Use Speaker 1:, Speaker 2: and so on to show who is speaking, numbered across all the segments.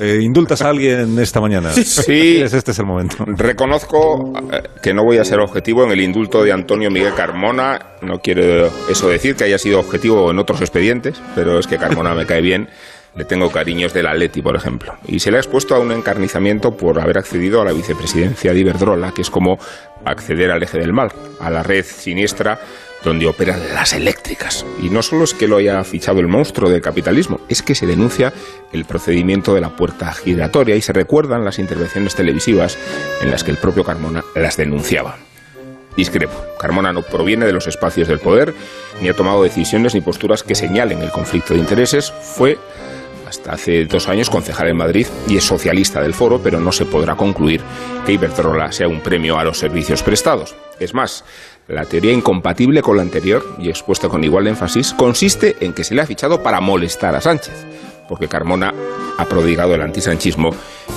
Speaker 1: eh, indultas a alguien esta mañana.
Speaker 2: Sí.
Speaker 1: Este es el momento.
Speaker 2: Reconozco eh, que no voy a ser objetivo en el indulto de Antonio Miguel Carmona. No quiero eso decir que haya sido objetivo en otros expedientes, pero es que Carmona me cae bien. Le tengo cariños del Atleti, por ejemplo. Y se le ha expuesto a un encarnizamiento por haber accedido a la vicepresidencia de Iberdrola, que es como acceder al eje del mal, a la red siniestra donde operan las eléctricas. Y no solo es que lo haya fichado el monstruo del capitalismo, es que se denuncia el procedimiento de la puerta giratoria y se recuerdan las intervenciones televisivas en las que el propio Carmona las denunciaba. Discrepo. Carmona no proviene de los espacios del poder, ni ha tomado decisiones ni posturas que señalen el conflicto de intereses. Fue hasta hace dos años concejal en Madrid y es socialista del foro, pero no se podrá concluir que Iberdrola sea un premio a los servicios prestados. Es más, la teoría incompatible con la anterior, y expuesta con igual énfasis, consiste en que se le ha fichado para molestar a Sánchez, porque Carmona ha prodigado el antisanchismo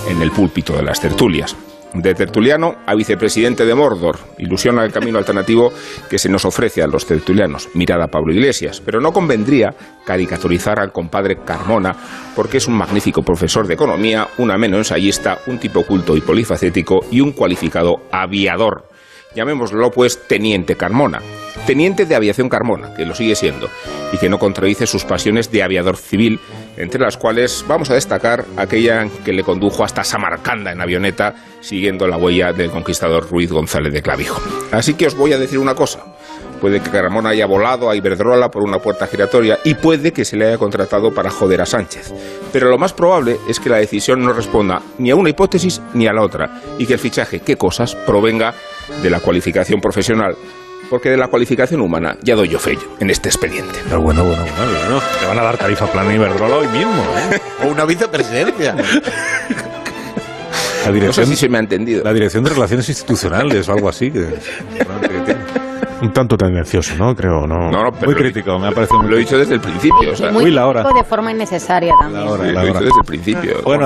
Speaker 2: en el púlpito de las tertulias. De tertuliano a vicepresidente de Mordor, ilusiona el camino alternativo que se nos ofrece a los tertulianos. Mirada a Pablo Iglesias, pero no convendría caricaturizar al compadre Carmona, porque es un magnífico profesor de economía, un ameno ensayista, un tipo culto y polifacético y un cualificado aviador llamémoslo pues Teniente Carmona. Teniente de Aviación Carmona, que lo sigue siendo, y que no contradice sus pasiones de aviador civil, entre las cuales vamos a destacar aquella que le condujo hasta Samarcanda en avioneta, siguiendo la huella del conquistador Ruiz González de Clavijo. Así que os voy a decir una cosa. Puede que Carmona haya volado a Iberdrola por una puerta giratoria y puede que se le haya contratado para joder a Sánchez. Pero lo más probable es que la decisión no responda ni a una hipótesis ni a la otra y que el fichaje, qué cosas, provenga de la cualificación profesional porque de la cualificación humana ya doy yo fe en este expediente.
Speaker 1: Pero bueno, bueno, bueno, bueno. Te van a dar tarifa plana Iberdrola hoy mismo. ¿eh?
Speaker 3: o una vicepresidencia.
Speaker 2: La dirección, no sé si se me ha entendido.
Speaker 1: La Dirección de Relaciones Institucionales o algo así. Que, un tanto tendencioso, ¿no? Creo, ¿no?
Speaker 2: no, no
Speaker 1: muy crítico, me ha parecido
Speaker 2: Lo he dicho desde el principio. O sea,
Speaker 4: muy, muy la hora. de forma innecesaria también.
Speaker 2: La hora, la hora. Lo he dicho desde el principio.
Speaker 1: Bueno,